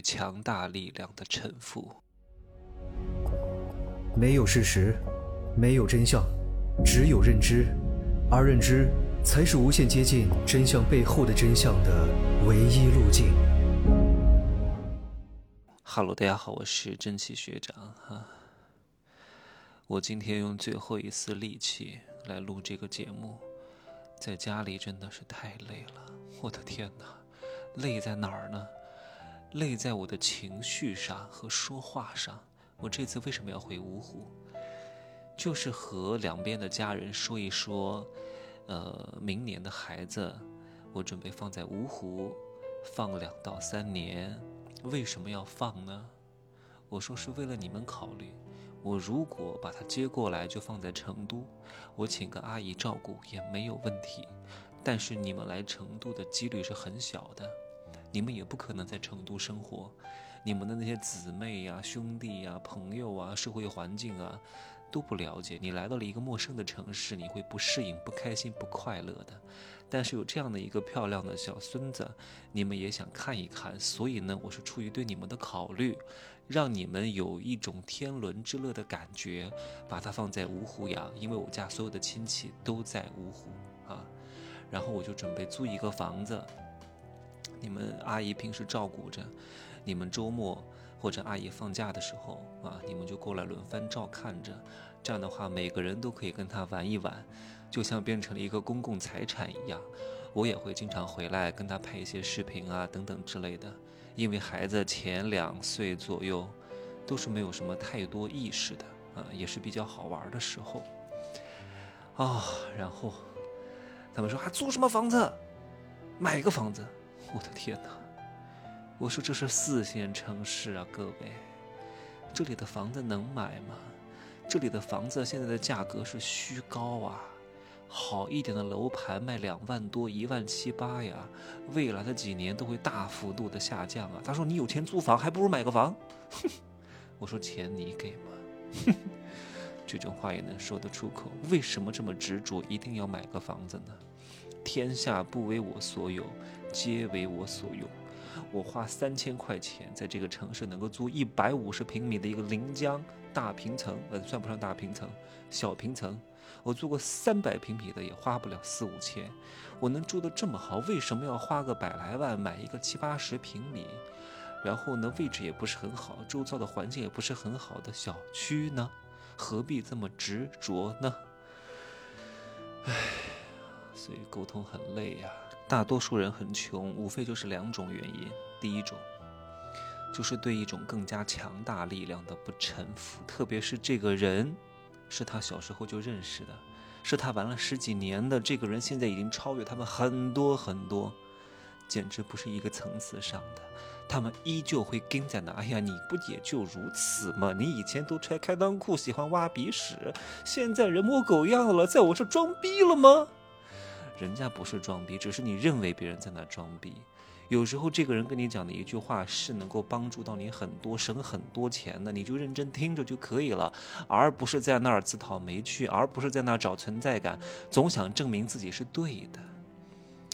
强大力量的臣服。没有事实，没有真相，只有认知，而认知才是无限接近真相背后的真相的唯一路径。哈喽，大家好，我是真气学长哈。我今天用最后一丝力气来录这个节目，在家里真的是太累了。我的天哪，累在哪儿呢？累在我的情绪上和说话上。我这次为什么要回芜湖？就是和两边的家人说一说，呃，明年的孩子，我准备放在芜湖放两到三年。为什么要放呢？我说是为了你们考虑。我如果把他接过来就放在成都，我请个阿姨照顾也没有问题。但是你们来成都的几率是很小的，你们也不可能在成都生活。你们的那些姊妹呀、兄弟呀、朋友啊、社会环境啊，都不了解。你来到了一个陌生的城市，你会不适应、不开心、不快乐的。但是有这样的一个漂亮的小孙子，你们也想看一看。所以呢，我是出于对你们的考虑，让你们有一种天伦之乐的感觉，把它放在芜湖养。因为我家所有的亲戚都在芜湖啊，然后我就准备租一个房子，你们阿姨平时照顾着。你们周末或者阿姨放假的时候啊，你们就过来轮番照看着，这样的话每个人都可以跟他玩一玩，就像变成了一个公共财产一样。我也会经常回来跟他拍一些视频啊等等之类的。因为孩子前两岁左右都是没有什么太多意识的啊，也是比较好玩的时候啊。然后他们说还租什么房子？买个房子？我的天哪！我说这是四线城市啊，各位，这里的房子能买吗？这里的房子现在的价格是虚高啊，好一点的楼盘卖两万多、一万七八呀，未来的几年都会大幅度的下降啊。他说你有钱租房，还不如买个房。我说钱你给吗？这种话也能说得出口？为什么这么执着，一定要买个房子呢？天下不为我所有，皆为我所用。我花三千块钱在这个城市能够租一百五十平米的一个临江大平层，呃，算不上大平层，小平层。我租个三百平米的也花不了四五千。我能住得这么好，为什么要花个百来万买一个七八十平米，然后呢位置也不是很好，周遭的环境也不是很好的小区呢？何必这么执着呢？唉，所以沟通很累呀。大多数人很穷，无非就是两种原因。第一种，就是对一种更加强大力量的不臣服，特别是这个人是他小时候就认识的，是他玩了十几年的这个人，现在已经超越他们很多很多，简直不是一个层次上的。他们依旧会跟在那。哎呀，你不也就如此吗？你以前都穿开裆裤，喜欢挖鼻屎，现在人模狗样了，在我这装逼了吗？人家不是装逼，只是你认为别人在那装逼。有时候这个人跟你讲的一句话是能够帮助到你很多、省很多钱的，你就认真听着就可以了，而不是在那儿自讨没趣，而不是在那儿找存在感，总想证明自己是对的。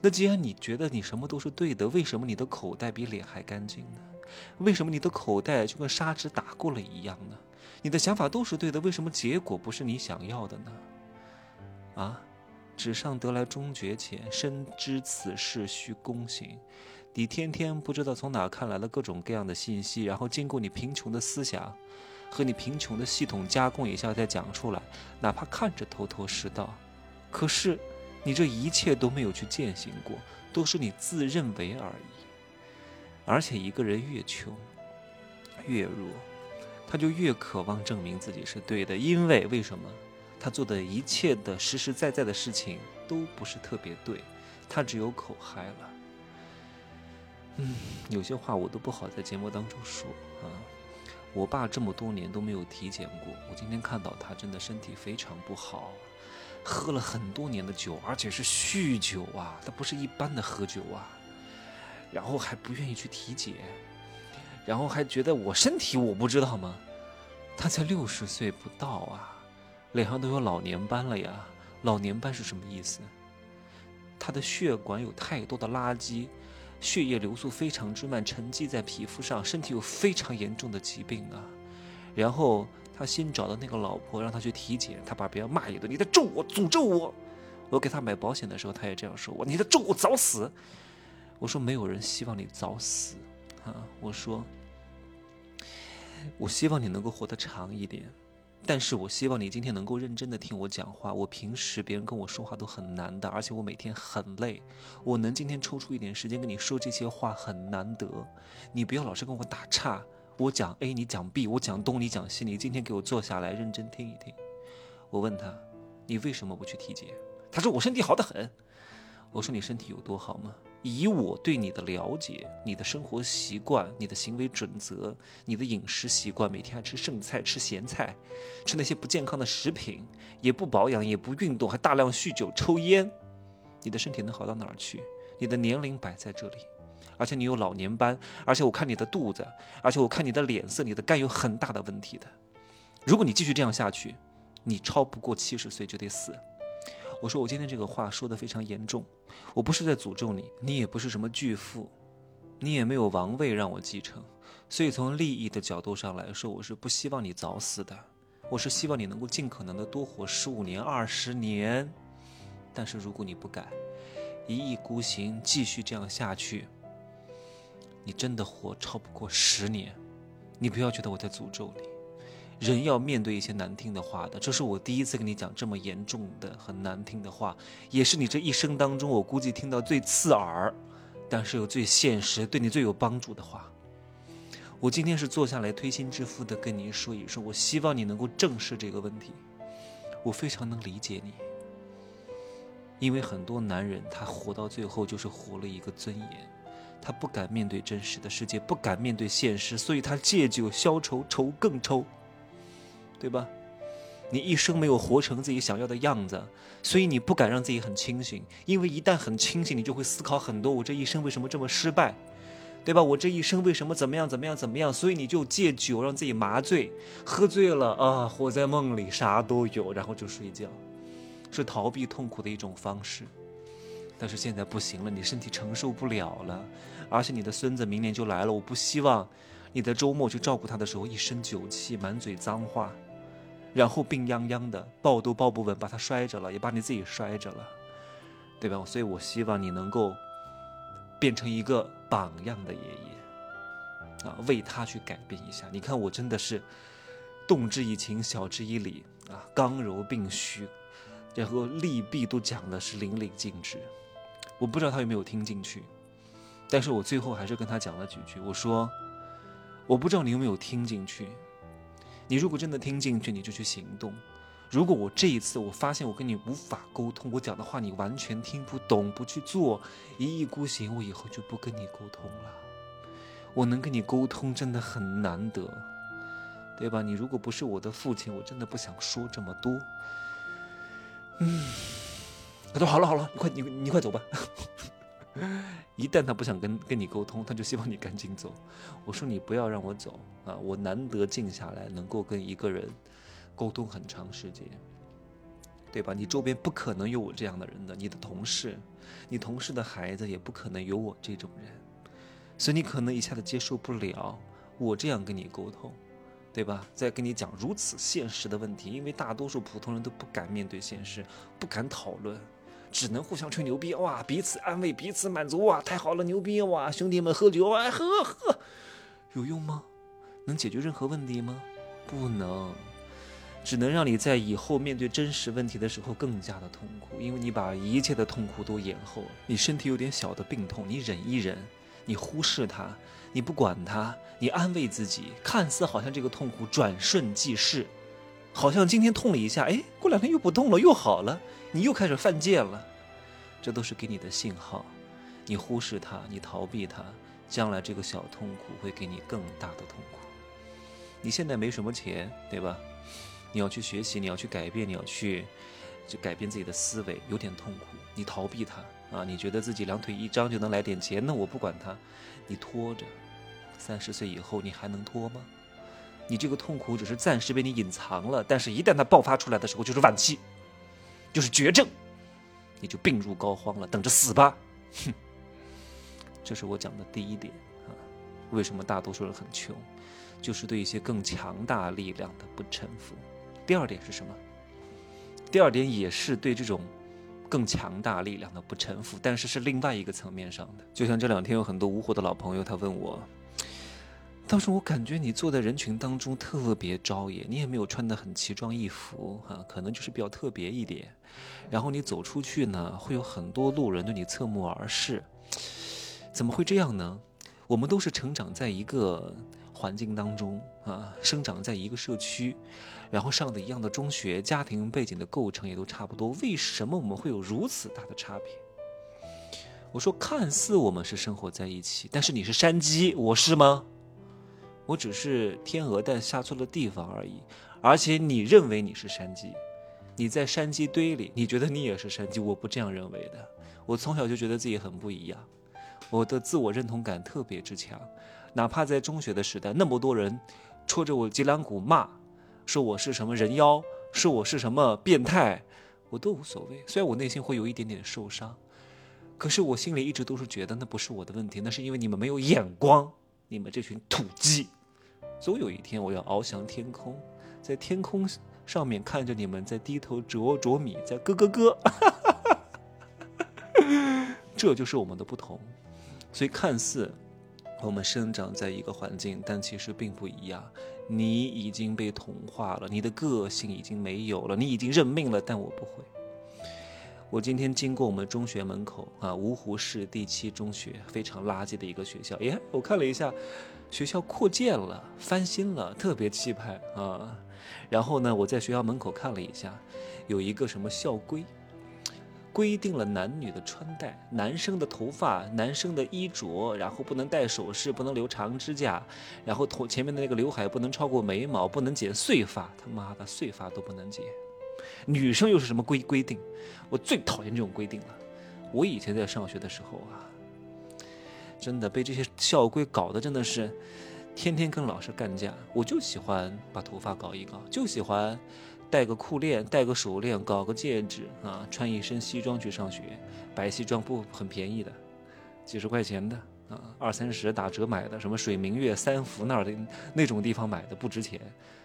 那既然你觉得你什么都是对的，为什么你的口袋比脸还干净呢？为什么你的口袋就跟砂纸打过了一样呢？你的想法都是对的，为什么结果不是你想要的呢？啊？纸上得来终觉浅，深知此事需躬行。你天天不知道从哪看来了各种各样的信息，然后经过你贫穷的思想和你贫穷的系统加工一下再讲出来，哪怕看着头头是道，可是你这一切都没有去践行过，都是你自认为而已。而且一个人越穷越弱，他就越渴望证明自己是对的，因为为什么？他做的一切的实实在在的事情都不是特别对，他只有口嗨了。嗯，有些话我都不好在节目当中说啊。我爸这么多年都没有体检过，我今天看到他真的身体非常不好，喝了很多年的酒，而且是酗酒啊，他不是一般的喝酒啊，然后还不愿意去体检，然后还觉得我身体我不知道吗？他才六十岁不到啊。脸上都有老年斑了呀！老年斑是什么意思？他的血管有太多的垃圾，血液流速非常之慢，沉积在皮肤上，身体有非常严重的疾病啊。然后他新找的那个老婆让他去体检，他把别人骂一顿，你在咒我，诅咒我。我给他买保险的时候，他也这样说我，你在咒我早死。我说没有人希望你早死啊，我说我希望你能够活得长一点。但是我希望你今天能够认真的听我讲话。我平时别人跟我说话都很难的，而且我每天很累。我能今天抽出一点时间跟你说这些话很难得。你不要老是跟我打岔，我讲 A 你讲 B，我讲东你讲西。你今天给我坐下来认真听一听。我问他，你为什么不去体检？他说我身体好得很。我说你身体有多好吗？以我对你的了解，你的生活习惯，你的行为准则，你的饮食习惯，每天爱吃剩菜，吃咸菜，吃那些不健康的食品，也不保养，也不运动，还大量酗酒抽烟，你的身体能好到哪儿去？你的年龄摆在这里，而且你有老年斑，而且我看你的肚子，而且我看你的脸色，你的肝有很大的问题的。如果你继续这样下去，你超不过七十岁就得死。我说我今天这个话说的非常严重，我不是在诅咒你，你也不是什么巨富，你也没有王位让我继承，所以从利益的角度上来说，我是不希望你早死的，我是希望你能够尽可能的多活十五年、二十年。但是如果你不改，一意孤行，继续这样下去，你真的活超不过十年，你不要觉得我在诅咒你。人要面对一些难听的话的，这是我第一次跟你讲这么严重的、很难听的话，也是你这一生当中我估计听到最刺耳，但是又最现实、对你最有帮助的话。我今天是坐下来推心置腹的跟你说一说，我希望你能够正视这个问题。我非常能理解你，因为很多男人他活到最后就是活了一个尊严，他不敢面对真实的世界，不敢面对现实，所以他借酒消愁，愁更愁。对吧？你一生没有活成自己想要的样子，所以你不敢让自己很清醒。因为一旦很清醒，你就会思考很多：我这一生为什么这么失败？对吧？我这一生为什么怎么样怎么样怎么样？所以你就借酒让自己麻醉，喝醉了啊，活在梦里，啥都有，然后就睡觉，是逃避痛苦的一种方式。但是现在不行了，你身体承受不了了，而且你的孙子明年就来了，我不希望你在周末去照顾他的时候一身酒气，满嘴脏话。然后病殃殃的，抱都抱不稳，把他摔着了，也把你自己摔着了，对吧？所以我希望你能够变成一个榜样的爷爷，啊，为他去改变一下。你看我真的是动之以情，晓之以理啊，刚柔并蓄，然后利弊都讲的是淋漓尽致。我不知道他有没有听进去，但是我最后还是跟他讲了几句。我说，我不知道你有没有听进去。你如果真的听进去，你就去行动。如果我这一次我发现我跟你无法沟通，我讲的话你完全听不懂，不去做，一意孤行，我以后就不跟你沟通了。我能跟你沟通真的很难得，对吧？你如果不是我的父亲，我真的不想说这么多。嗯，他说好了好了，你快你你快走吧。一旦他不想跟跟你沟通，他就希望你赶紧走。我说你不要让我走啊！我难得静下来，能够跟一个人沟通很长时间，对吧？你周边不可能有我这样的人的，你的同事，你同事的孩子也不可能有我这种人，所以你可能一下子接受不了我这样跟你沟通，对吧？再跟你讲如此现实的问题，因为大多数普通人都不敢面对现实，不敢讨论。只能互相吹牛逼哇，彼此安慰，彼此满足哇，太好了，牛逼哇，兄弟们喝酒啊，喝喝，有用吗？能解决任何问题吗？不能，只能让你在以后面对真实问题的时候更加的痛苦，因为你把一切的痛苦都延后了。你身体有点小的病痛，你忍一忍，你忽视它，你不管它，你安慰自己，看似好像这个痛苦转瞬即逝，好像今天痛了一下，哎，过两天又不痛了，又好了。你又开始犯贱了，这都是给你的信号。你忽视它，你逃避它，将来这个小痛苦会给你更大的痛苦。你现在没什么钱，对吧？你要去学习，你要去改变，你要去就改变自己的思维，有点痛苦。你逃避它啊？你觉得自己两腿一张就能来点钱？那我不管它，你拖着。三十岁以后你还能拖吗？你这个痛苦只是暂时被你隐藏了，但是一旦它爆发出来的时候，就是晚期。就是绝症，你就病入膏肓了，等着死吧！哼，这是我讲的第一点啊。为什么大多数人很穷，就是对一些更强大力量的不臣服。第二点是什么？第二点也是对这种更强大力量的不臣服，但是是另外一个层面上的。就像这两天有很多芜湖的老朋友，他问我。当时我感觉你坐在人群当中特别招眼，你也没有穿得很奇装异服哈，可能就是比较特别一点。然后你走出去呢，会有很多路人对你侧目而视，怎么会这样呢？我们都是成长在一个环境当中啊，生长在一个社区，然后上的一样的中学，家庭背景的构成也都差不多，为什么我们会有如此大的差别？我说，看似我们是生活在一起，但是你是山鸡，我是吗？我只是天鹅蛋下错了地方而已，而且你认为你是山鸡，你在山鸡堆里，你觉得你也是山鸡，我不这样认为的。我从小就觉得自己很不一样，我的自我认同感特别之强，哪怕在中学的时代，那么多人戳着我脊梁骨骂，说我是什么人妖，说我是什么变态，我都无所谓。虽然我内心会有一点点受伤，可是我心里一直都是觉得那不是我的问题，那是因为你们没有眼光，你们这群土鸡。总有一天，我要翱翔天空，在天空上面看着你们在低头啄啄米，在咯咯咯，这就是我们的不同。所以，看似我们生长在一个环境，但其实并不一样。你已经被同化了，你的个性已经没有了，你已经认命了。但我不会。我今天经过我们中学门口啊，芜湖市第七中学，非常垃圾的一个学校。耶，我看了一下。学校扩建了，翻新了，特别气派啊！然后呢，我在学校门口看了一下，有一个什么校规，规定了男女的穿戴，男生的头发、男生的衣着，然后不能戴首饰，不能留长指甲，然后头前面的那个刘海不能超过眉毛，不能剪碎发，他妈的碎发都不能剪。女生又是什么规规定？我最讨厌这种规定了。我以前在上学的时候啊。真的被这些校规搞得真的是，天天跟老师干架。我就喜欢把头发搞一搞，就喜欢戴个裤链、戴个手链、搞个戒指啊，穿一身西装去上学。白西装不很便宜的，几十块钱的啊，二三十打折买的，什么水明月、三福那儿的那种地方买的不值钱，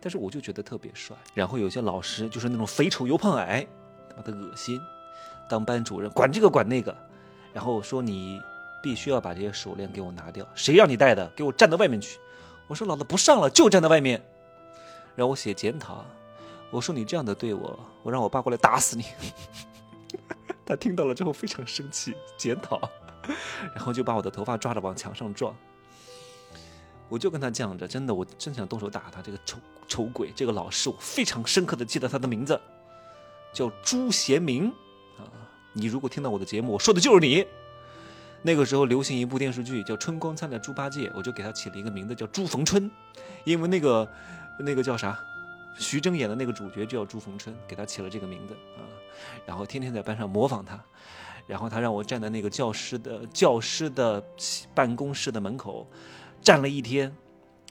但是我就觉得特别帅。然后有些老师就是那种肥丑又胖矮，他妈的恶心。当班主任管这个管那个，然后说你。必须要把这些手链给我拿掉！谁让你戴的？给我站到外面去！我说老子不上了，就站在外面。让我写检讨。我说你这样的对我，我让我爸过来打死你。他听到了之后非常生气，检讨，然后就把我的头发抓着往墙上撞。我就跟他犟着，真的，我真想动手打他这个丑丑鬼。这个老师，我非常深刻的记得他的名字，叫朱贤明啊！你如果听到我的节目，我说的就是你。那个时候流行一部电视剧叫《春光灿烂猪八戒》，我就给他起了一个名字叫朱逢春，因为那个那个叫啥，徐峥演的那个主角就叫朱逢春，给他起了这个名字啊。然后天天在班上模仿他，然后他让我站在那个教师的教师的办公室的门口站了一天。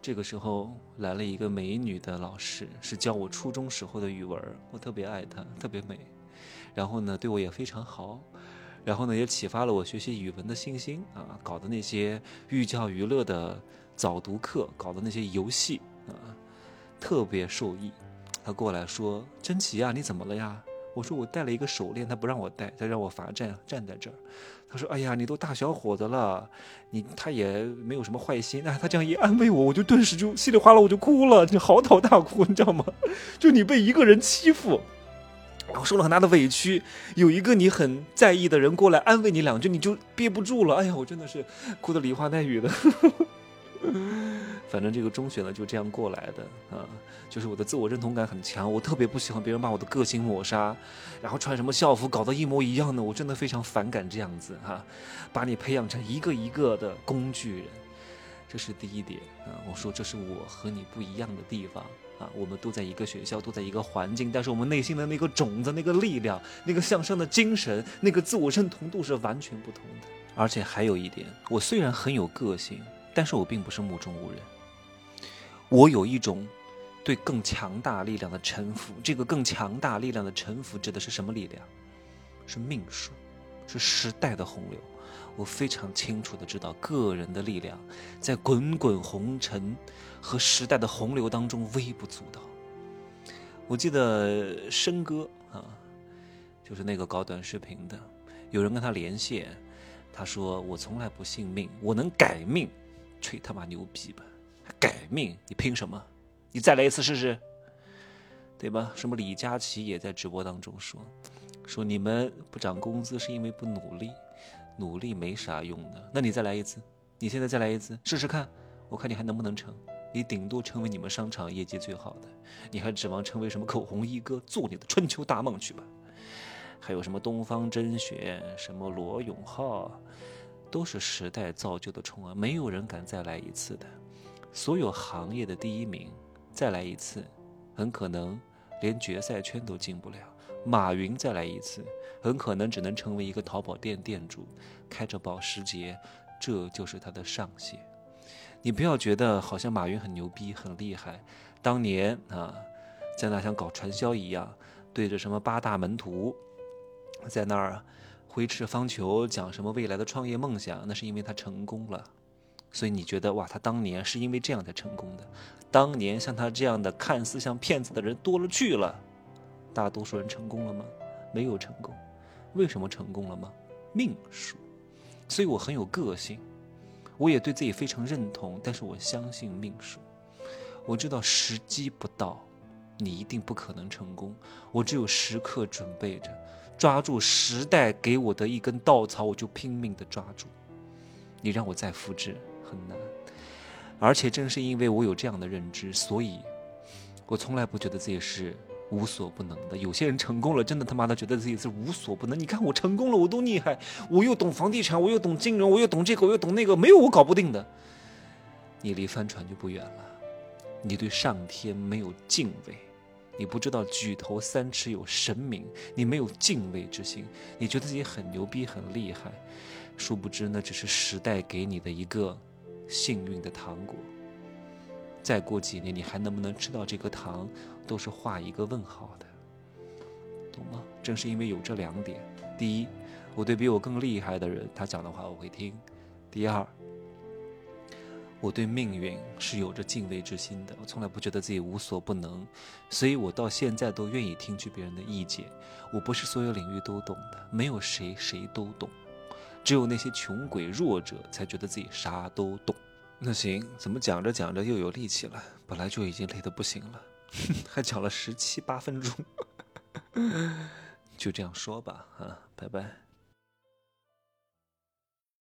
这个时候来了一个美女的老师，是教我初中时候的语文，我特别爱她，特别美。然后呢，对我也非常好。然后呢，也启发了我学习语文的信心啊！搞的那些寓教于乐的早读课，搞的那些游戏啊，特别受益。他过来说：“珍奇呀，你怎么了呀？”我说：“我戴了一个手链，他不让我戴，他让我罚站，站在这儿。”他说：“哎呀，你都大小伙子了，你他也没有什么坏心。”啊，他这样一安慰我，我就顿时就稀里哗啦我就哭了，就嚎啕大哭，你知道吗？就你被一个人欺负。然后受了很大的委屈，有一个你很在意的人过来安慰你两句，你就憋不住了。哎呀，我真的是哭的梨花带雨的。反正这个中学呢就这样过来的啊，就是我的自我认同感很强，我特别不喜欢别人把我的个性抹杀，然后穿什么校服搞得一模一样的，我真的非常反感这样子哈，把你培养成一个一个的工具人，这是第一点啊。我说这是我和你不一样的地方。啊，我们都在一个学校，都在一个环境，但是我们内心的那个种子、那个力量、那个向上的精神、那个自我认同度是完全不同的。而且还有一点，我虽然很有个性，但是我并不是目中无人。我有一种对更强大力量的臣服。这个更强大力量的臣服指的是什么力量？是命数，是时代的洪流。我非常清楚的知道，个人的力量在滚滚红尘和时代的洪流当中微不足道。我记得申哥啊，就是那个搞短视频的，有人跟他连线，他说：“我从来不信命，我能改命，吹他妈牛逼吧！改命，你拼什么？你再来一次试试，对吧？”什么李佳琦也在直播当中说。说你们不涨工资是因为不努力，努力没啥用的。那你再来一次，你现在再来一次试试看，我看你还能不能成。你顶多成为你们商场业绩最好的，你还指望成为什么口红一哥？做你的春秋大梦去吧。还有什么东方甄选，什么罗永浩，都是时代造就的宠儿，没有人敢再来一次的。所有行业的第一名，再来一次，很可能连决赛圈都进不了。马云再来一次，很可能只能成为一个淘宝店店主，开着保时捷，这就是他的上限。你不要觉得好像马云很牛逼、很厉害，当年啊，在那像搞传销一样，对着什么八大门徒，在那儿挥斥方遒，讲什么未来的创业梦想，那是因为他成功了。所以你觉得哇，他当年是因为这样才成功的？当年像他这样的看似像骗子的人多了去了。大多数人成功了吗？没有成功。为什么成功了吗？命数。所以我很有个性，我也对自己非常认同。但是我相信命数。我知道时机不到，你一定不可能成功。我只有时刻准备着，抓住时代给我的一根稻草，我就拼命的抓住。你让我再复制难。而且正是因为我有这样的认知，所以我从来不觉得自己是。无所不能的，有些人成功了，真的他妈的觉得自己是无所不能。你看我成功了，我多厉害！我又懂房地产，我又懂金融，我又懂这个，我又懂那个，没有我搞不定的。你离帆船就不远了。你对上天没有敬畏，你不知道举头三尺有神明，你没有敬畏之心，你觉得自己很牛逼很厉害，殊不知那只是时代给你的一个幸运的糖果。再过几年，你还能不能吃到这颗糖，都是画一个问号的，懂吗？正是因为有这两点：第一，我对比我更厉害的人，他讲的话我会听；第二，我对命运是有着敬畏之心的，我从来不觉得自己无所不能，所以我到现在都愿意听取别人的意见。我不是所有领域都懂的，没有谁谁都懂，只有那些穷鬼弱者才觉得自己啥都懂。那行，怎么讲着讲着又有力气了？本来就已经累得不行了，还讲了十七八分钟，就这样说吧，啊，拜拜。